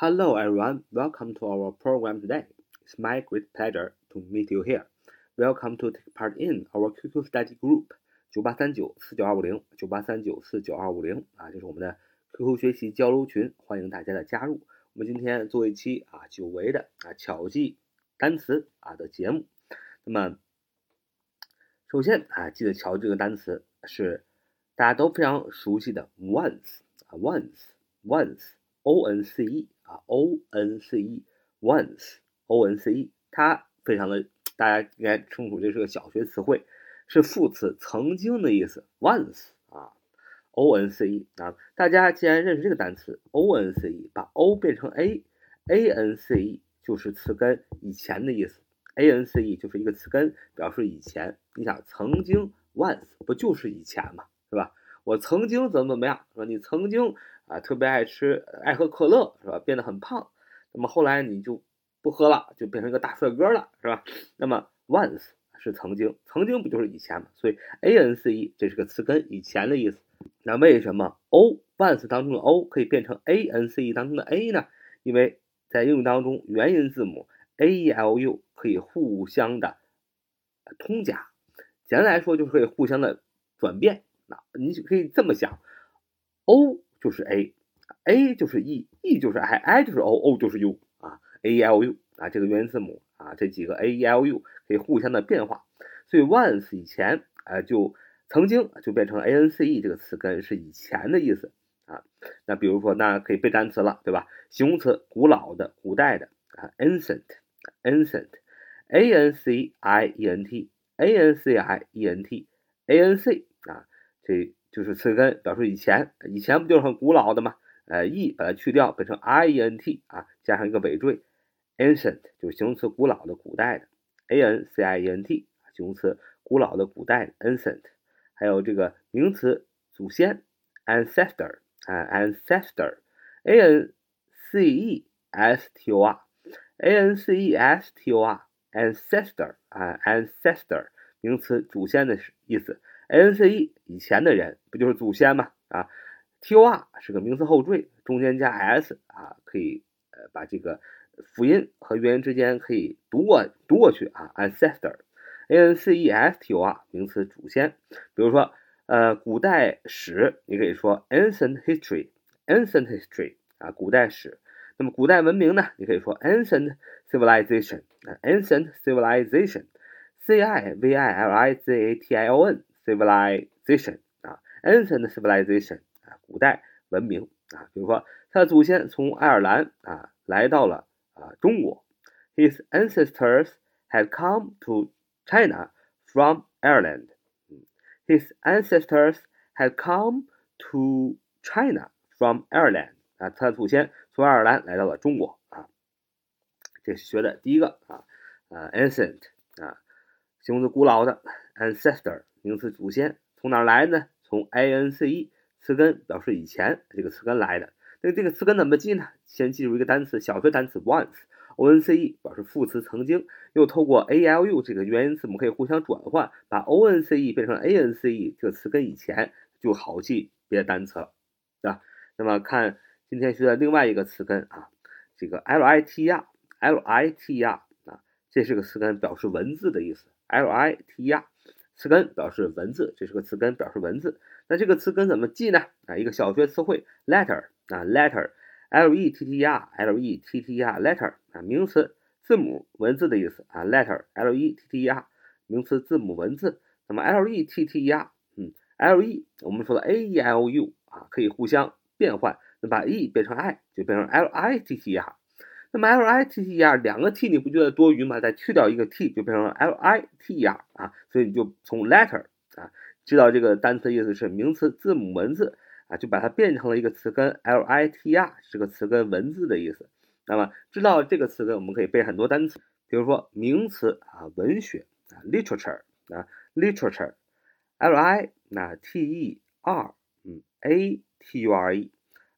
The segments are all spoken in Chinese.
Hello everyone, welcome to our program today. It's my great pleasure to meet you here. Welcome to take part in our QQ study group 九八三九四九二五零九八三九四九二五零啊，这是我们的 QQ 学习交流群，欢迎大家的加入。我们今天做一期啊久违的啊巧记单词啊的节目。那么首先啊，记得巧这个单词是大家都非常熟悉的 once 啊 once once o n c e 啊，o n c e，once，o n c e，它非常的，大家应该清楚，这是个小学词汇，是副词，曾经的意思。once 啊，o n c e 啊，大家既然认识这个单词，o n c e，把 o 变成 a，a n c e 就是词根以前的意思，a n c e 就是一个词根，表示以前。你想，曾经 once 不就是以前嘛，是吧？我曾经怎么怎么样，是吧？你曾经。啊，特别爱吃，爱喝可乐，是吧？变得很胖，那么后来你就不喝了，就变成一个大帅哥了，是吧？那么 once 是曾经，曾经不就是以前吗？所以 a n c e 这是个词根，以前的意思。那为什么 o once 当中的 o 可以变成 a n c e 当中的 a 呢？因为在英语当中，元音字母 a e l u 可以互相的通假，简单来说就是可以互相的转变。那你可以这么想，o。就是 a，a 就是 e，e 就是 i，i 就是 o，o 就是 u 啊，a l u 啊，这个元音字母啊，这几个 a e l u 可以互相的变化，所以 once 以前啊就曾经就变成 a n c e 这个词根是以前的意思啊。那比如说那可以背单词了，对吧？形容词古老的、古代的啊，ancient，ancient，a n c i e n t，a n c i e n t，a n c 啊，这。就是词根表示以前，以前不就是很古老的吗？呃，e 把它去掉，变成 i e n t 啊，加上一个尾缀，ancient 就是形容词，古老的、古代的，a n c i e n t 形容词，古老的、古代的，ancient，还有这个名词祖先，ancestor 啊，ancestor，a n c e s t o r，a n c e s t o r，ancestor 啊，ancestor 名词祖先的意思。A n c e 以前的人不就是祖先吗？啊，t o r 是个名词后缀，中间加 s 啊，可以呃把这个辅音和元音之间可以读过读过去啊，ancestor，a n c e s t o r 名词祖先。比如说呃古代史，你可以说 ancient history，ancient history 啊古代史。那么古代文明呢，你可以说 ancient civilization，ancient civilization，c i v i l i z a t i o n。Civilization 啊，ancient civilization 啊，古代文明啊，比如说他的祖先从爱尔兰啊来到了啊中国，his ancestors had come to China from Ireland。His ancestors had come to China from Ireland。啊，他的祖先从爱尔兰来到了中国啊。这是学的第一个啊，呃，ancient 啊，形容词古老的 ancestor。名词祖先从哪来呢？从 a n c e 词根表示以前这个词根来的。那这个词根怎么记呢？先记住一个单词，小学单词 once，o n c e 表示副词曾经，又透过 a l u 这个元音字母可以互相转换，把 o n c e 变成 a n c e 这个词根以前就好记别的单词了，对吧？那么看今天学的另外一个词根啊，这个 l i t r，l i t r 啊，这是个词根，表示文字的意思，l i t r。词根表示文字，这是个词根表示文字。那这个词根怎么记呢？啊，一个小学词汇 letter 啊，letter，l e t t r，l e t t r，letter 啊，名词字母文字的意思啊，letter，l e t t e r，名词字母文字。那么 l e t t e r，嗯，l e 我们说的 a e l u 啊，可以互相变换，那把 e 变成 i 就变成 l i t t r。那么 l i t t r 两个 t 你不觉得多余吗？再去掉一个 t 就变成了 L I T E R 啊，所以你就从 letter 啊知道这个单词意思是名词字母文字啊，就把它变成了一个词根 L I T E R 是个词根文字的意思。那么知道这个词根，我们可以背很多单词，比如说名词啊文学啊 literature 啊 literature l i 那 t e r 嗯 a t u r e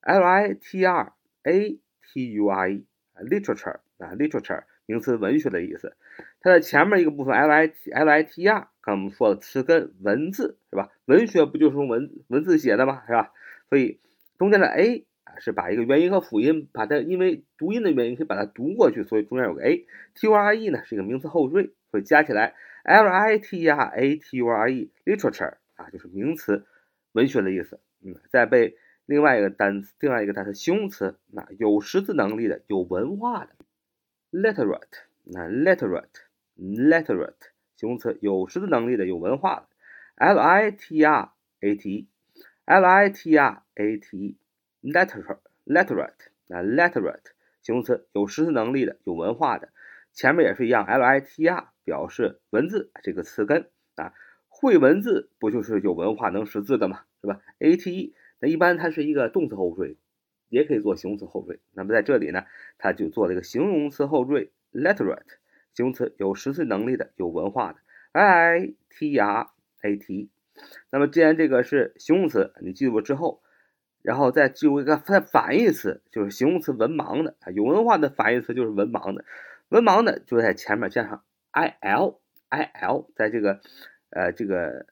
l i t r a t u r e literature 啊，literature 名词文学的意思。它的前面一个部分 l i t l i t r，刚我们说的词根文字是吧？文学不就是用文文字写的吗？是吧？所以中间的 a 啊是把一个元音和辅音，把它因为读音的原因可以把它读过去，所以中间有个 a。t u r e 呢是一个名词后缀，所以加起来 l i t r a t u r e literature 啊就是名词文学的意思。嗯，在背另外一个单词，另外一个单词形容词，那有识字能力的，有文化的，literate，那 literate，literate 形容词，有识字能力的，有文化的，l i t r a t e，l i t r a t e，literate，literate，那 literate 形容词，有识字能力的，有文化的，前面也是一样，l i t r 表示文字这个词根。啊，会文字不就是有文化能识字的吗？是吧？a t e 那一般它是一个动词后缀，也可以做形容词后缀。那么在这里呢，它就做了一个形容词后缀，literate，形容词有识字能力的，有文化的，i t r a t。那么既然这个是形容词，你记住之后，然后再记住一个它反义词，就是形容词文盲的，有文化的反义词就是文盲的，文盲的就在前面加上 i l，i l，在这个呃这个。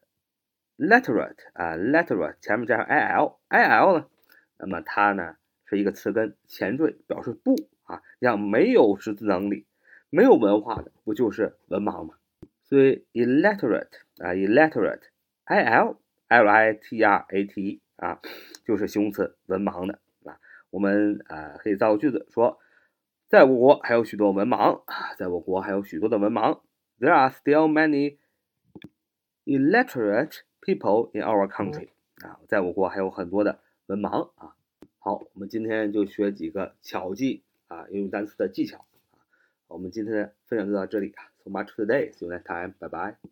Literate 啊，literate 前面加上 il，il 呢，那么它呢是一个词根前缀，表示不啊，像没有识字能力、没有文化的，不就是文盲吗？所以 illiterate 啊，illiterate，il l i t r a t 啊，就是形容词文盲的啊。我们啊可以造个句子说，在我国还有许多文盲啊，在我国还有许多的文盲，there are still many illiterate People in our country 啊，在我国还有很多的文盲啊。好，我们今天就学几个巧记啊，英语单词的技巧啊。我们今天的分享就到这里啊。So much today. See you next time. Bye bye.